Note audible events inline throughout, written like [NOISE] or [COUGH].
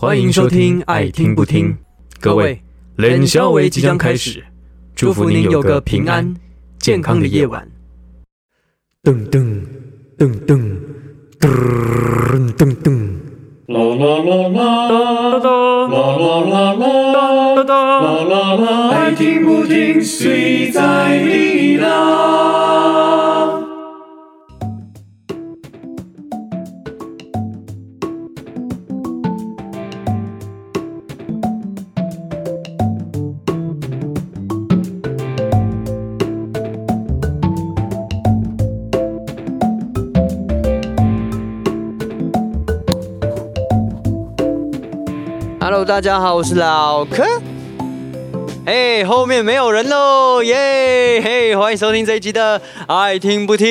欢迎收听《爱听不听》，各位，冷消维即将开始，祝福您有个平安健康的夜晚。噔噔噔噔噔噔噔，啦啦啦啦，啦啦啦啦，啦啦啦，爱听不听，谁在你啦？Hello，大家好，我是老柯。嘿，后面没有人喽，耶！嘿，欢迎收听这一集的《爱听不听》，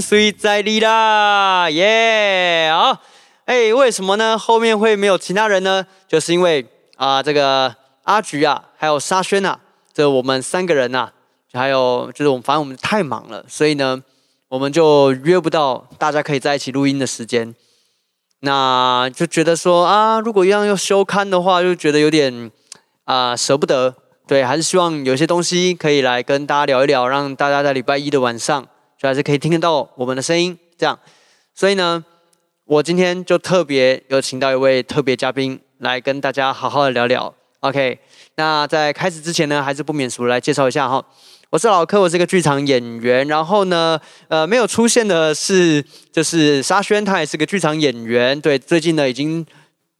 谁在你啦？耶！好，哎，为什么呢？后面会没有其他人呢？就是因为啊、这个阿菊啊，还有沙宣啊，这我们三个人呐、还有就是我们，反正我们太忙了，所以呢，我们就约不到大家可以在一起录音的时间。那就觉得说啊，如果一样要休刊的话，就觉得有点啊、舍不得。对，还是希望有些东西可以来跟大家聊一聊，让大家在礼拜一的晚上就还是可以听得到我们的声音。这样，所以呢，我今天就特别有请到一位特别嘉宾来跟大家好好的聊聊。OK，那在开始之前呢，还是不免俗来介绍一下哈。我是老柯，我是一个剧场演员。然后呢，呃，没有出现的是就是沙宣，他也是个剧场演员。对，最近呢已经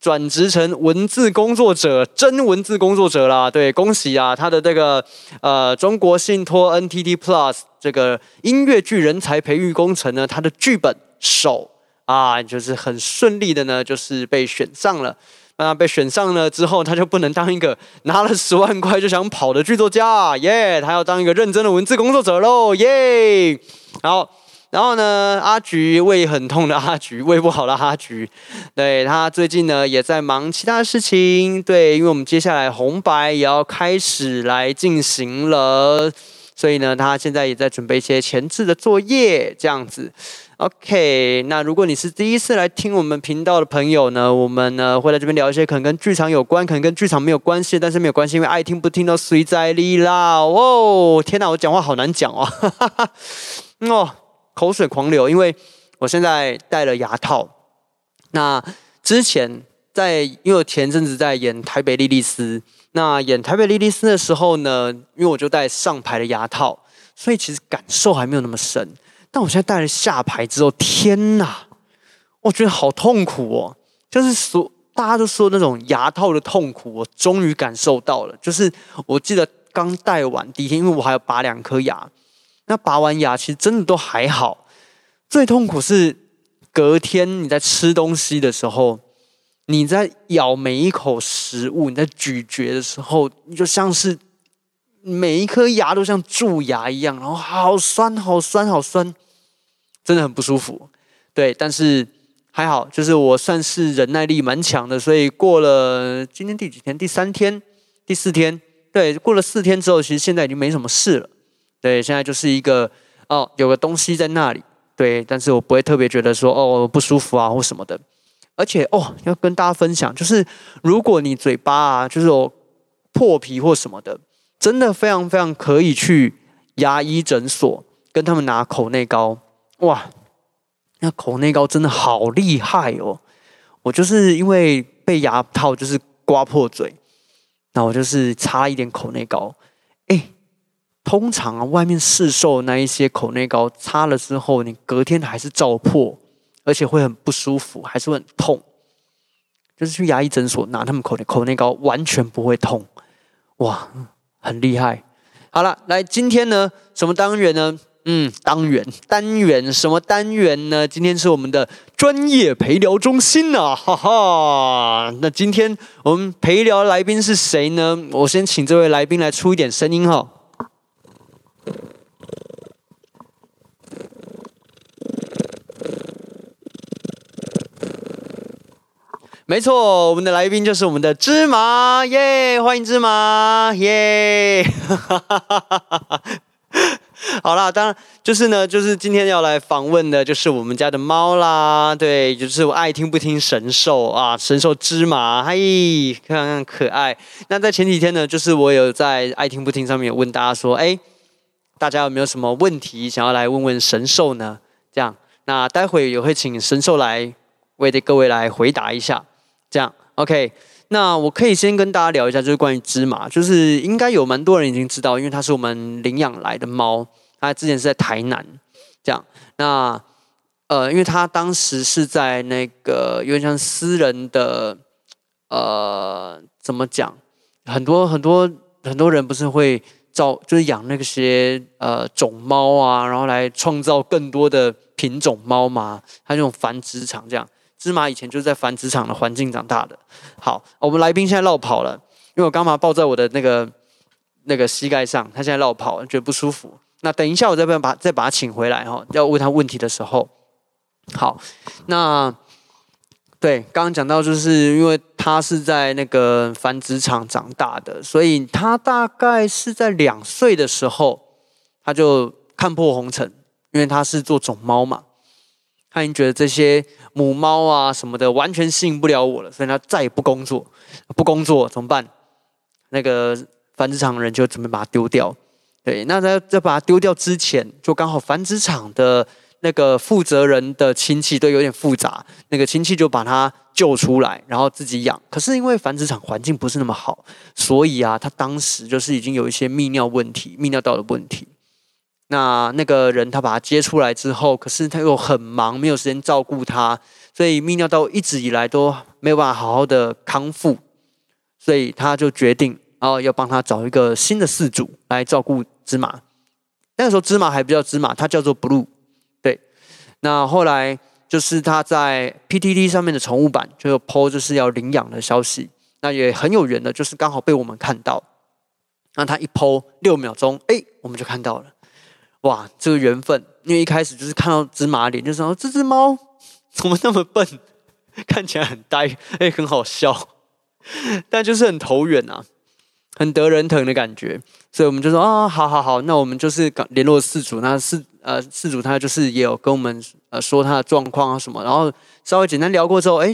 转职成文字工作者，真文字工作者啦。对，恭喜啊，他的这个呃中国信托 NTT Plus 这个音乐剧人才培育工程呢，他的剧本手啊，就是很顺利的呢，就是被选上了。那被选上了之后，他就不能当一个拿了十万块就想跑的剧作家，耶！他要当一个认真的文字工作者喽，耶！好，然后呢，阿菊胃很痛的阿菊，胃不好的阿菊，对他最近呢也在忙其他事情，对，因为我们接下来红白也要开始来进行了，所以呢，他现在也在准备一些前置的作业，这样子。OK，那如果你是第一次来听我们频道的朋友呢，我们呢会在这边聊一些可能跟剧场有关，可能跟剧场没有关系，但是没有关系，因为爱听不听都随在你啦。哦，天哪，我讲话好难讲哦，哦，口水狂流，因为我现在戴了牙套。那之前在，因为我前阵子在演台北莉莉丝，那演台北莉莉丝的时候呢，因为我就戴上排的牙套，所以其实感受还没有那么深。但我现在戴了下排之后，天哪，我觉得好痛苦哦！就是说，大家都说那种牙套的痛苦，我终于感受到了。就是我记得刚戴完第一天，因为我还要拔两颗牙，那拔完牙其实真的都还好，最痛苦是隔天你在吃东西的时候，你在咬每一口食物，你在咀嚼的时候，你就像是每一颗牙都像蛀牙一样，然后好酸、好酸、好酸，真的很不舒服。对，但是还好，就是我算是忍耐力蛮强的，所以过了今天第几天？第三天、第四天，对，过了四天之后，其实现在已经没什么事了。对，现在就是一个哦，有个东西在那里，对，但是我不会特别觉得说哦不舒服啊或什么的。而且哦，要跟大家分享，就是如果你嘴巴啊，就是有破皮或什么的，真的非常非常可以去牙医诊所跟他们拿口内膏。哇，那口内膏真的好厉害哦！我就是因为被牙套就是刮破嘴，那我就是擦一点口内膏。哎，通常啊，外面市售那一些口内膏擦了之后，你隔天还是照破，而且会很不舒服，还是会很痛。就是去牙医诊所拿他们口内口内膏，完全不会痛，哇，很厉害。好了，来今天呢，什么单元呢？嗯，单元单元什么单元呢？今天是我们的专业陪聊中心呐、哈哈。那今天我们陪聊来宾是谁呢？我先请这位来宾来出一点声音哈。没错，我们的来宾就是我们的芝麻耶欢迎芝麻耶！[LAUGHS] 好啦，当然就是呢，就是今天要来访问的，就是我们家的猫啦。对，就是我爱听不听神兽啊，神兽芝麻，嗨，看看可爱。那在前几天呢，就是我有在爱听不听上面有问大家说，哎，大家有没有什么问题想要来问问神兽呢？这样，那待会也会请神兽来为各位来回答一下。这样，OK。那我可以先跟大家聊一下，就是关于芝麻，就是应该有蛮多人已经知道，因为它是我们领养来的猫，它之前是在台南，这样。那呃，因为它当时是在那个有点像私人的，呃，怎么讲？很多很多很多人不是会造，就是养那些呃种猫啊，然后来创造更多的品种猫嘛，它那种繁殖场这样。芝麻以前就是在繁殖场的环境长大的。好，我们来宾现在绕跑了，因为我刚把抱在我的那个那个膝盖上，他现在绕跑，觉得不舒服。那等一下我再把再把他请回来哈，要问他问题的时候。好，那对刚刚讲到，就是因为他是在那个繁殖场长大的，所以他大概是在两岁的时候，他就看破红尘，因为他是做种猫嘛。他已经觉得这些母猫啊什么的完全吸引不了我了，所以他再也不工作。不工作怎么办？那个繁殖场的人就准备把它丢掉。对，那在在把它丢掉之前，就刚好繁殖场的那个负责人的亲戚都有点复杂，那个亲戚就把它救出来，然后自己养。可是因为繁殖场环境不是那么好，所以啊，他当时就是已经有一些泌尿问题、泌尿道的问题。那那个人他把他接出来之后，可是他又很忙，没有时间照顾他，所以泌尿道一直以来都没有办法好好的康复，所以他就决定，然后要帮他找一个新的饲主来照顾芝麻。那个时候芝麻还不叫芝麻，它叫做 Blue。对，那后来就是他在 PTT 上面的宠物版就有 PO 就是要领养的消息，那也很有缘的，就是刚好被我们看到。那他一 PO 六秒钟，哎，我们就看到了。哇，这个缘分，因为一开始就是看到芝麻脸，就说这只猫 [LAUGHS] 怎么那么笨，看起来很呆，哎，很好笑，但就是很投缘啊，很得人疼的感觉，所以我们就说啊，好好好，那我们就是联络事主，那事呃事主他就是也有跟我们呃说他的状况啊什么，然后稍微简单聊过之后，哎，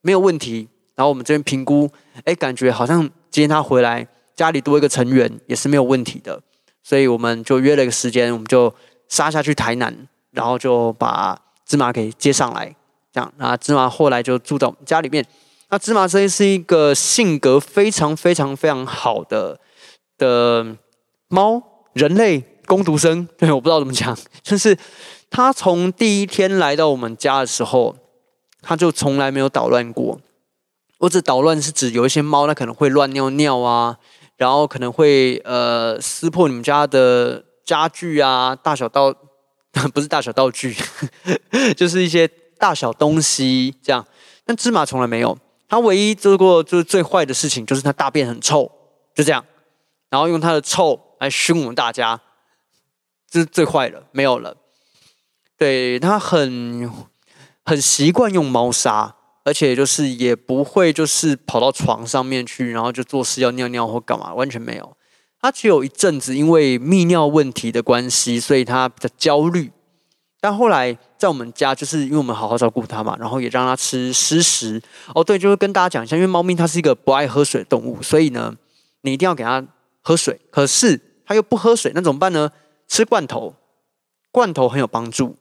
没有问题，然后我们这边评估，哎，感觉好像今天他回来家里多一个成员也是没有问题的。所以我们就约了一个时间，我们就杀下去台南，然后就把芝麻给接上来，这样。那芝麻后来就住到我们家里面。那芝麻这是一个性格非常非常非常好的的猫，人类攻读生。对，我不知道怎么讲，就是他从第一天来到我们家的时候，他就从来没有捣乱过。我指捣乱是指有一些猫，它可能会乱尿尿啊。然后可能会呃撕破你们家的家具啊，大小道 [LAUGHS] 不是大小道具，[LAUGHS] 就是一些大小东西这样。但芝麻从来没有，它唯一做过就是最坏的事情，就是它大便很臭，就这样。然后用它的臭来熏我们大家，这是最坏的，没有了。对它很很习惯用猫砂。而且就是也不会就是跑到床上面去，然后就做事要尿尿或干嘛，完全没有。他只有一阵子因为泌尿问题的关系，所以他比较焦虑。但后来在我们家，就是因为我们好好照顾他嘛，然后也让他吃湿食。哦，对，就是跟大家讲一下，因为猫咪它是一个不爱喝水的动物，所以呢，你一定要给它喝水。可是它又不喝水，那怎么办呢？吃罐头，罐头很有帮助，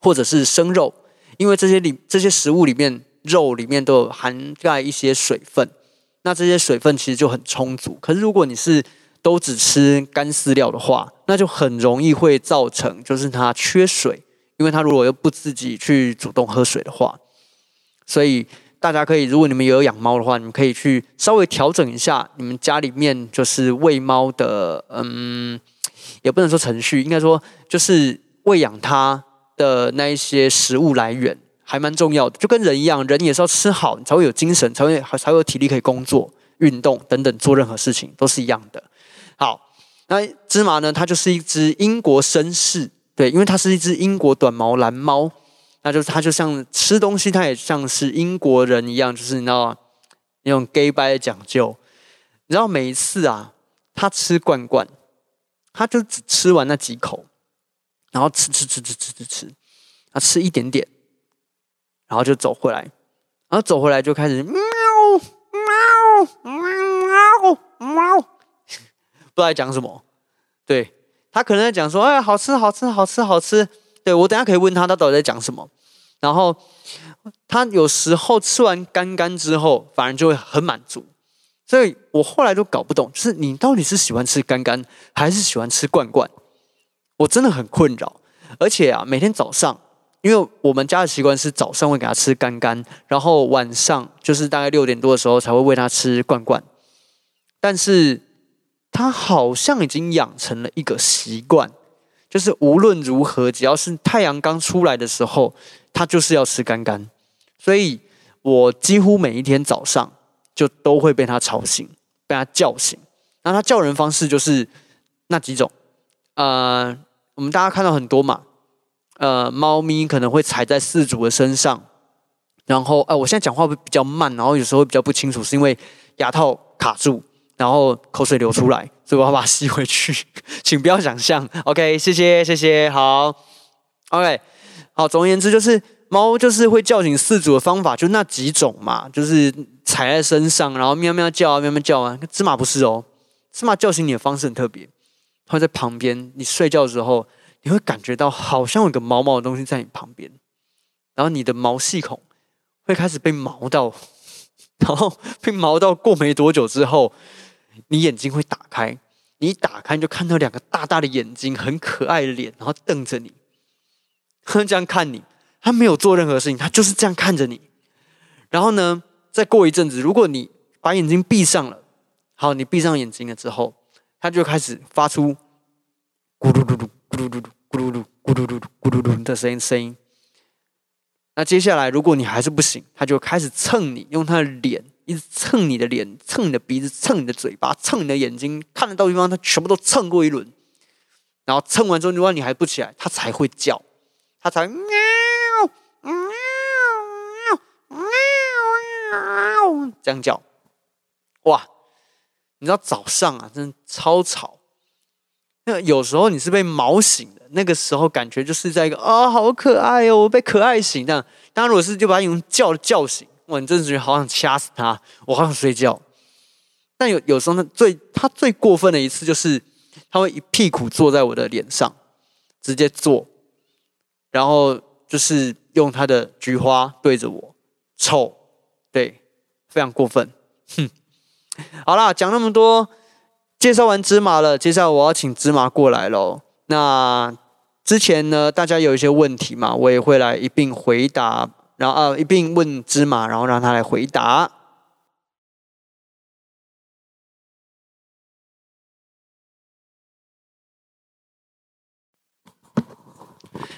或者是生肉，因为这些里这些食物里面。肉里面都有含盖一些水分，那这些水分其实就很充足。可是如果你是都只吃干饲料的话，那就很容易会造成就是它缺水，因为它如果又不自己去主动喝水的话，所以大家可以，如果你们有养猫的话，你们可以去稍微调整一下你们家里面就是喂猫的，嗯，也不能说程序，应该说就是喂养它的那一些食物来源。还蛮重要的，就跟人一样，人也是要吃好，你才会有精神，才会才会有体力可以工作、运动等等，做任何事情都是一样的。好，那芝麻呢？它就是一只英国绅士，对，因为它是一只英国短毛蓝猫，那就是它就像吃东西，它也像是英国人一样，就是你知道那种 gay 白的讲究。你知道每一次啊，它吃罐罐，他就只吃完那几口，然后吃吃吃吃吃吃吃，他吃一点点，然后就走回来，然后走回来就开始喵喵喵喵，[LAUGHS] 不知道在讲什么。对他可能在讲说，哎，好吃好吃好吃好吃。对我等下可以问他，他到底在讲什么。然后他有时候吃完干干之后，反而就会很满足。所以我后来都搞不懂，就是你到底是喜欢吃干干，还是喜欢吃罐罐？我真的很困扰。而且啊，每天早上，因为我们家的习惯是早上会给他吃干干，然后晚上就是大概六点多的时候才会喂他吃罐罐。但是他好像已经养成了一个习惯，就是无论如何，只要是太阳刚出来的时候，他就是要吃干干。所以我几乎每一天早上。就都会被他吵醒，被他叫醒。那他叫人方式就是那几种，呃，我们大家看到很多嘛，呃，猫咪可能会踩在饲主的身上，然后，呃，我现在讲话会比较慢，然后有时候会比较不清楚，是因为牙套卡住，然后口水流出来，所以我要把它吸回去，[LAUGHS] 请不要想象。OK，谢谢，谢谢，好，OK，好，总而言之就是。猫就是会叫醒饲主的方法，就那几种嘛，就是踩在身上，然后喵喵叫啊，喵喵叫啊。芝麻不是哦，芝麻叫醒你的方式很特别，它会在旁边，你睡觉的时候，你会感觉到好像有个毛毛的东西在你旁边，然后你的毛细孔会开始被毛到，[LAUGHS] 然后被毛到过没多久之后，你眼睛会打开，你一打开就看到两个大大的眼睛，很可爱的脸，然后瞪着你，这样看你。他没有做任何事情，他就是这样看着你。然后呢，再过一阵子，如果你把眼睛闭上了，好，你闭上眼睛了之后，他就开始发出咕噜噜噜、咕噜噜噜、咕噜噜、咕噜噜、咕噜噜的声音声音。那接下来，如果你还是不行，他就开始蹭你，用他的脸一直蹭你的脸，蹭你的鼻子，蹭你的嘴巴，蹭你的眼睛，看得到地方他全部都蹭过一轮。然后蹭完之后，如果你还不起来，他才会叫，他才喵。喵喵喵，这样叫，哇！你知道早上啊，真的超吵。那有时候你是被毛醒的，那个时候感觉就是在一个啊，好可爱哦，我被可爱醒这样。当然，如果是就把你用叫叫醒，哇，你真的觉得好想掐死他，我好想睡觉。但有有时候呢，最他最过分的一次就是，他会一屁股坐在我的脸上，直接坐，然后就是。用他的菊花对着我，臭，对，非常过分，哼。好啦，讲那么多，介绍完芝麻了，接下来我要请芝麻过来喽。那之前呢，大家有一些问题嘛，我也会来一并回答，然后啊一并问芝麻，然后让他来回答。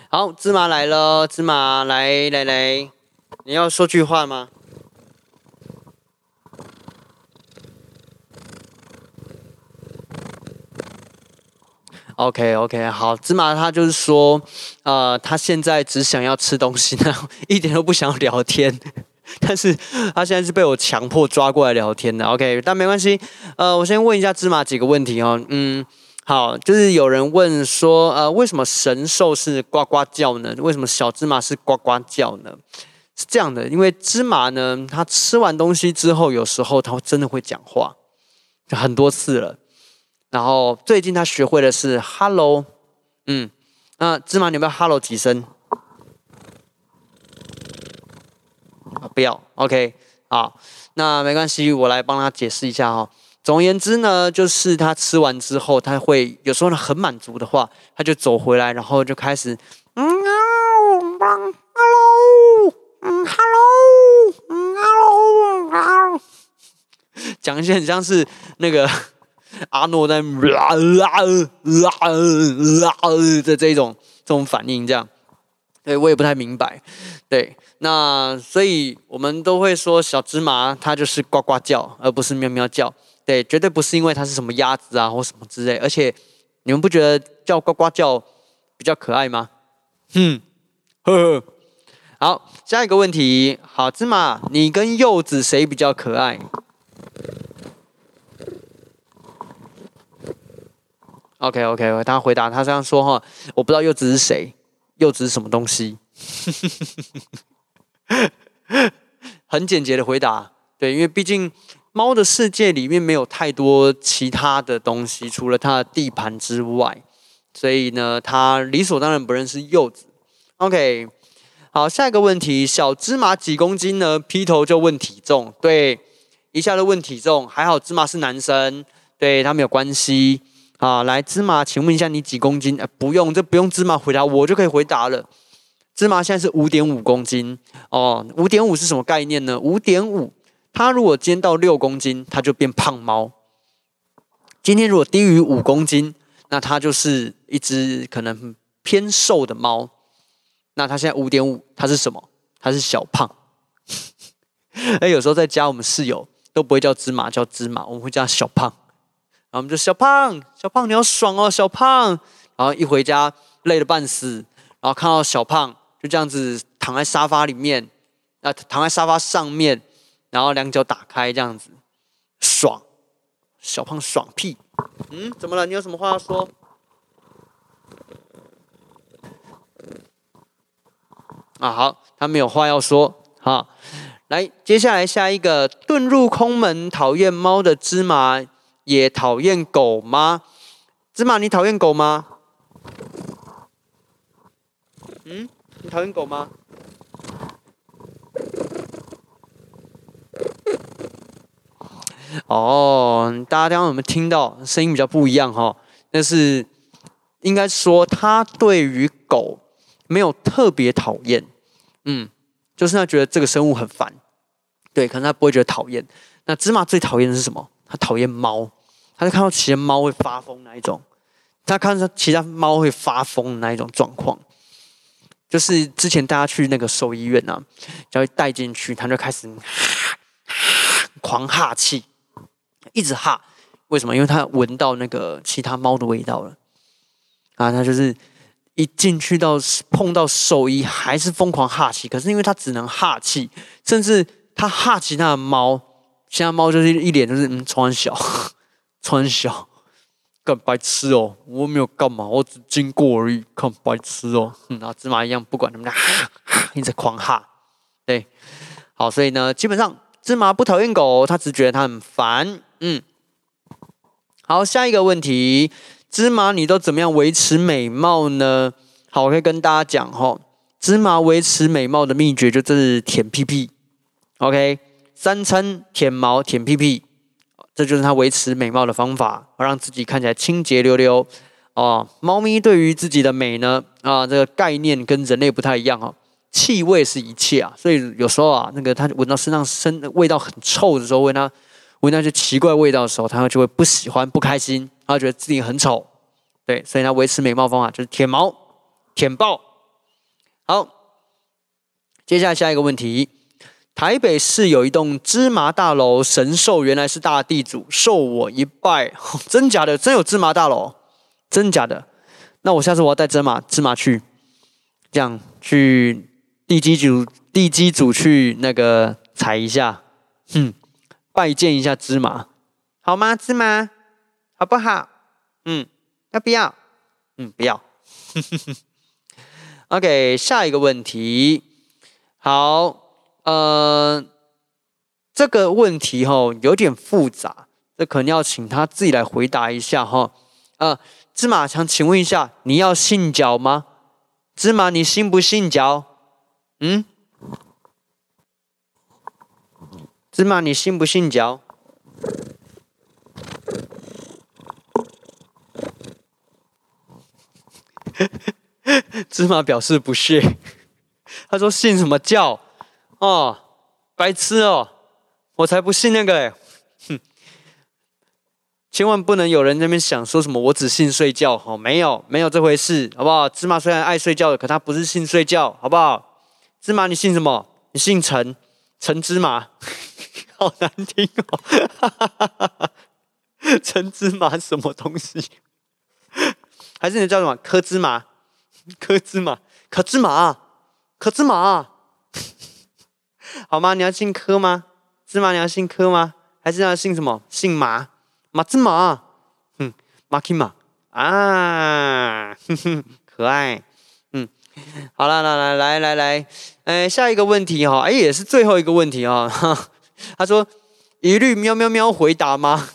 好，芝麻来了，芝麻来来来，你要说句话吗？OK OK，好，芝麻他就是说，呃，他现在只想要吃东西，[LAUGHS] 呢，一点都不想聊天，但是他现在是被我强迫抓过来聊天的。OK，但没关系，呃，我先问一下芝麻几个问题哦，嗯。好，就是有人问说，呃，为什么神兽是呱呱叫呢？为什么小芝麻是呱呱叫呢？是这样的，因为芝麻呢，它吃完东西之后，有时候它真的会讲话，就很多次了。然后最近他学会的是 “hello”，嗯，那芝麻你不要 “hello” 几声？不要，OK，好，那没关系，我来帮他解释一下哈。总而言之呢，就是他吃完之后，他会有时候呢很满足的话，他就走回来，然后就开始嗯，hello，嗯，hello，嗯，hello，讲一些很像是那个阿诺在啦啦啦啦的这种这种反应，这样，对我也不太明白，对，那所以我们都会说小芝麻它就是呱呱叫，而不是喵喵叫。对，绝对不是因为它是什么鸭子啊或什么之类，而且你们不觉得叫呱呱叫比较可爱吗？哼，呵呵。好，下一个问题，好芝麻，你跟柚子谁比较可爱 OK OK，他回答他这样说哈，我不知道柚子是谁，柚子是什么东西？很简洁的回答，对，因为毕竟猫的世界里面没有太多其他的东西，除了它的地盘之外，所以呢，它理所当然不认识柚子。OK，好，下一个问题，小芝麻几公斤呢？劈头就问体重，对，一下就问体重，还好芝麻是男生，对他没有关系。啊，来芝麻，请问一下你几公斤？不用，这不用芝麻回答，我就可以回答了。芝麻现在是五点五公斤哦，五点五是什么概念呢？五点五，它如果今天到六公斤，它就变胖猫。今天如果低于五公斤，那它就是一只可能偏瘦的猫。那它现在五点五，它是什么？它是小胖。[LAUGHS] 哎，有时候在家，我们室友都不会叫芝麻，叫芝麻，我们会叫小胖。然后我们就小胖，小胖你好爽哦，小胖。然后一回家累得半死，然后看到小胖。就这样子躺在沙发里面，啊，躺在沙发上面，然后两脚打开这样子，爽，小胖爽屁，嗯，怎么了？你有什么话要说？啊，好，他没有话要说，好，来，接下来下一个遁入空门，讨厌猫的芝麻也讨厌狗吗？芝麻，你讨厌狗吗？嗯？你讨厌狗吗？哦，大家刚刚有没有听到声音比较不一样哈？但是应该说他对于狗没有特别讨厌，嗯，就是他觉得这个生物很烦，对，可能他不会觉得讨厌。那芝麻最讨厌的是什么？他讨厌猫，他就看到其他猫会发疯那一种，他看到其他猫会发疯那一种状况。就是之前大家去那个兽医院啊，只要带进去，他就开始 [COUGHS] 狂哈气，一直哈。为什么？因为他闻到那个其他猫的味道了啊！他就是一进去到碰到兽医，还是疯狂哈气。可是因为他只能哈气，甚至他哈其他的猫，其他猫就是一脸就是嗯，穿小，穿小。[LAUGHS] 干白痴哦！我没有干嘛，我只经过而已。看白痴哦，[LAUGHS] 然后芝麻一样，不管他们俩，[LAUGHS] 一直狂哈。对，好，所以呢，基本上芝麻不讨厌狗，他只觉得它很烦。嗯，好，下一个问题，芝麻你都怎么样维持美貌呢？好，我可以跟大家讲哈，芝麻维持美貌的秘诀就是舔屁屁。OK，三餐舔毛舔屁屁。这就是它维持美貌的方法，让自己看起来清洁溜溜哦。猫咪对于自己的美呢，啊，这个概念跟人类不太一样哈。气味是一切啊，所以有时候啊，那个它闻到身上身味道很臭的时候，闻它闻那些奇怪味道的时候，它就会不喜欢、不开心，它觉得自己很丑。对，所以它维持美貌方法就是舔毛、舔爆。好，接下来下一个问题。台北市有一栋芝麻大楼，神兽原来是大地主，受我一拜。[LAUGHS] 真假的？真有芝麻大楼？真假的？那我下次我要带芝麻芝麻去，这样去地基主地基主去那个踩一下，哼，拜见一下芝麻，好吗？芝麻好不好？嗯，要不要？嗯，不要。[LAUGHS] OK，下一个问题，好。呃，这个问题哈有点复杂，这可能要请他自己来回答一下哈。呃，芝麻想请问一下，你要信教吗？芝麻，你信不信教？嗯？芝麻，你信不信教？[LAUGHS] 芝麻表示不屑，[LAUGHS] 他说信什么教？哦，白痴哦！我才不信那个嘞！哼，千万不能有人那边想说什么，我只信睡觉，哦，没有，没有这回事，好不好？芝麻虽然爱睡觉的，可他不是信睡觉，好不好？芝麻，你信什么？你姓陈，陈芝麻，[LAUGHS] 好难听哦！[LAUGHS] 陈芝麻什么东西？还是你叫什么？柯芝麻？柯芝麻？柯芝麻？柯芝麻？好吗？你要姓柯吗？芝麻你要姓柯吗？还是要姓什么？姓马？马芝麻？嗯，马 k 马啊，哼哼，可爱。嗯，好了，来来来来来，哎，下一个问题哈，哎，也是最后一个问题哈。[LAUGHS] 他说：“一律喵喵喵回答吗？”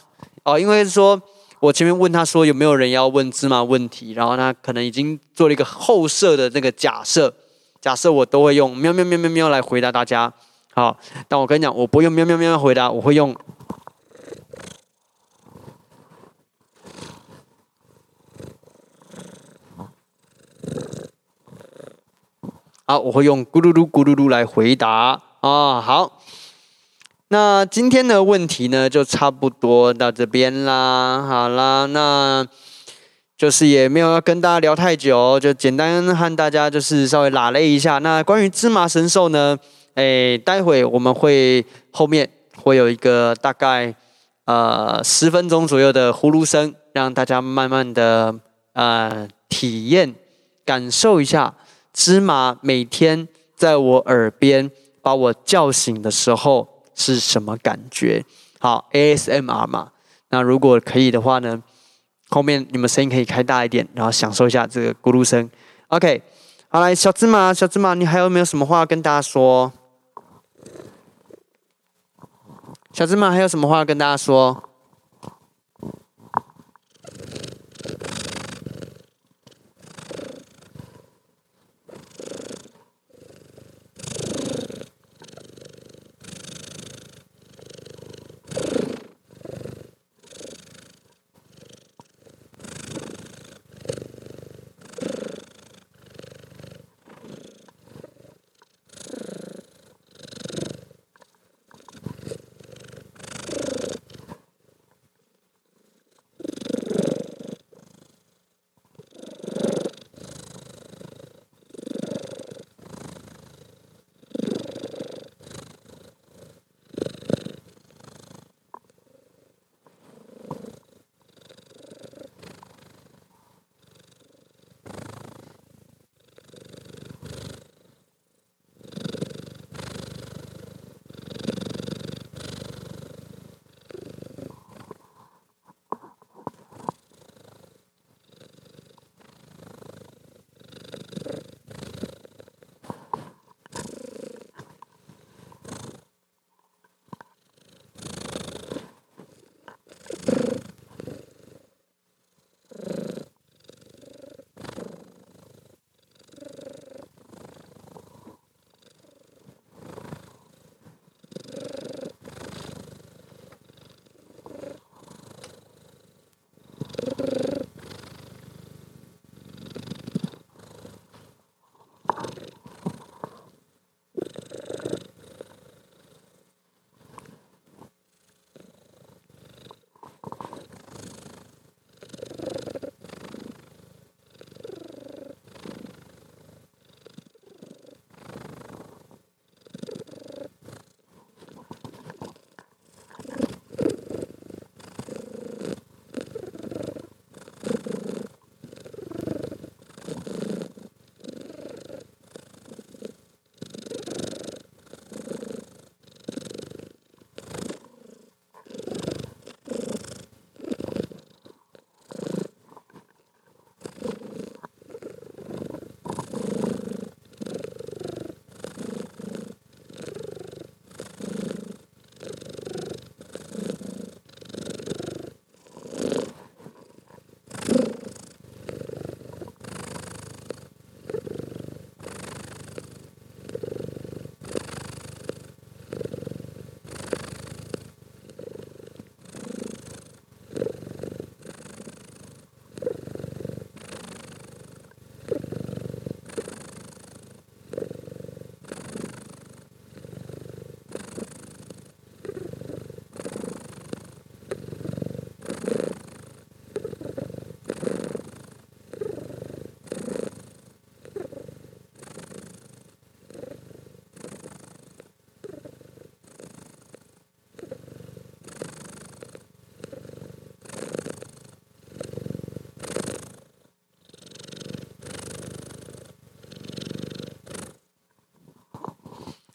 哦，因为说我前面问他说有没有人要问芝麻问题，然后他可能已经做了一个后设的那个假设，假设我都会用喵喵喵喵喵来回答大家。好，但我跟你讲，我不用喵喵喵回答，我会用。好，我会用咕噜噜咕噜噜来回答啊。好，那今天的问题呢，就差不多到这边啦。好啦，那就是也没有要跟大家聊太久，就简单和大家就是稍微拉了一下。那关于芝麻神兽呢，哎，待会我们会后面会有一个大概呃十分钟左右的呼噜声，让大家慢慢的呃体验感受一下。芝麻每天在我耳边把我叫醒的时候是什么感觉？好，ASMR 嘛。那如果可以的话呢，后面你们声音可以开大一点，然后享受一下这个咕噜声。OK，好来，小芝麻，小芝麻，你还有没有什么话要跟大家说？小芝麻还有什么话要跟大家说？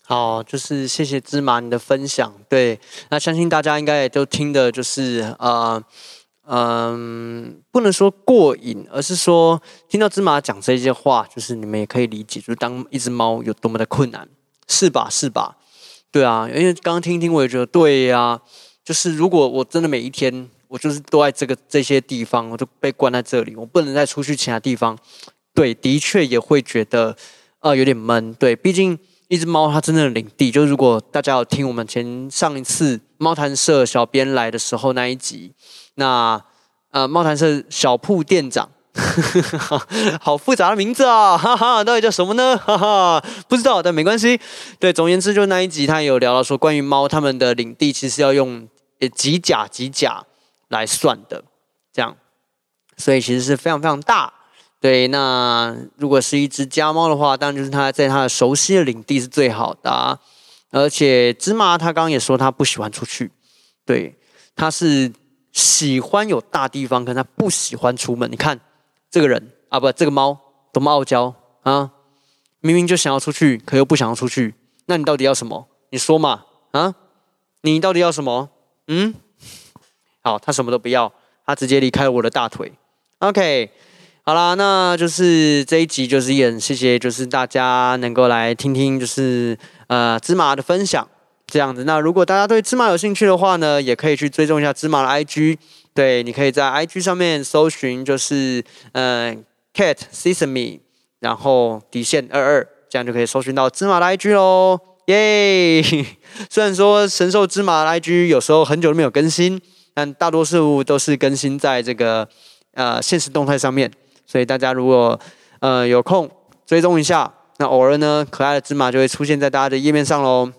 好，就是谢谢芝麻你的分享。对，那相信大家应该也都听的，就是呃嗯，不能说过瘾，而是说听到芝麻讲这些话，就是你们也可以理解，就是当一只猫有多么的困难，是吧？是吧？对啊，因为刚刚听听，我也觉得对呀。就是如果我真的每一天，我就是都在这个这些地方，我就被关在这里，我不能再出去其他地方。对，的确也会觉得呃有点闷。对，毕竟一只猫它真正的领地，就是如果大家有听我们前上一次猫谈社小编来的时候那一集。那呃，猫谈社小铺店长，[LAUGHS] 好复杂的名字啊，哈哈，到底叫什么呢？哈哈，不知道，但没关系。对，总而言之，就那一集他有聊到说，关于猫他们的领地其实要用几甲几甲来算的，这样，所以其实是非常非常大。对，那如果是一只家猫的话，当然就是它在它的熟悉的领地是最好的。而且芝麻它刚刚也说它不喜欢出去，对，它是。喜欢有大地方，可它不喜欢出门。你看这个人啊，不，这个猫多么傲娇啊！明明就想要出去，可又不想要出去。那你到底要什么？你说嘛啊？你到底要什么？嗯？[LAUGHS] 好，它什么都不要，它直接离开了我的大腿。OK，好啦，那就是这一集就是也谢谢，就是大家能够来听听，就是呃芝麻的分享。这样子，那如果大家对芝麻有兴趣的话呢，也可以去追踪一下芝麻的 IG。对，你可以在 IG 上面搜寻，就是嗯，cat sesame，然后底线二二，这样就可以搜寻到芝麻的 IG 喽。耶！[LAUGHS] 虽然说神兽芝麻的 IG 有时候很久都没有更新，但大多数都是更新在这个呃现实动态上面，所以大家如果呃有空追踪一下，那偶尔呢，可爱的芝麻就会出现在大家的页面上喽。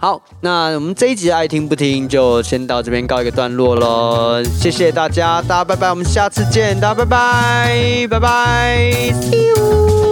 好，那我们这一集爱听不听就先到这边告一个段落喽，谢谢大家，大家拜拜，我们下次见，大家拜拜，拜拜。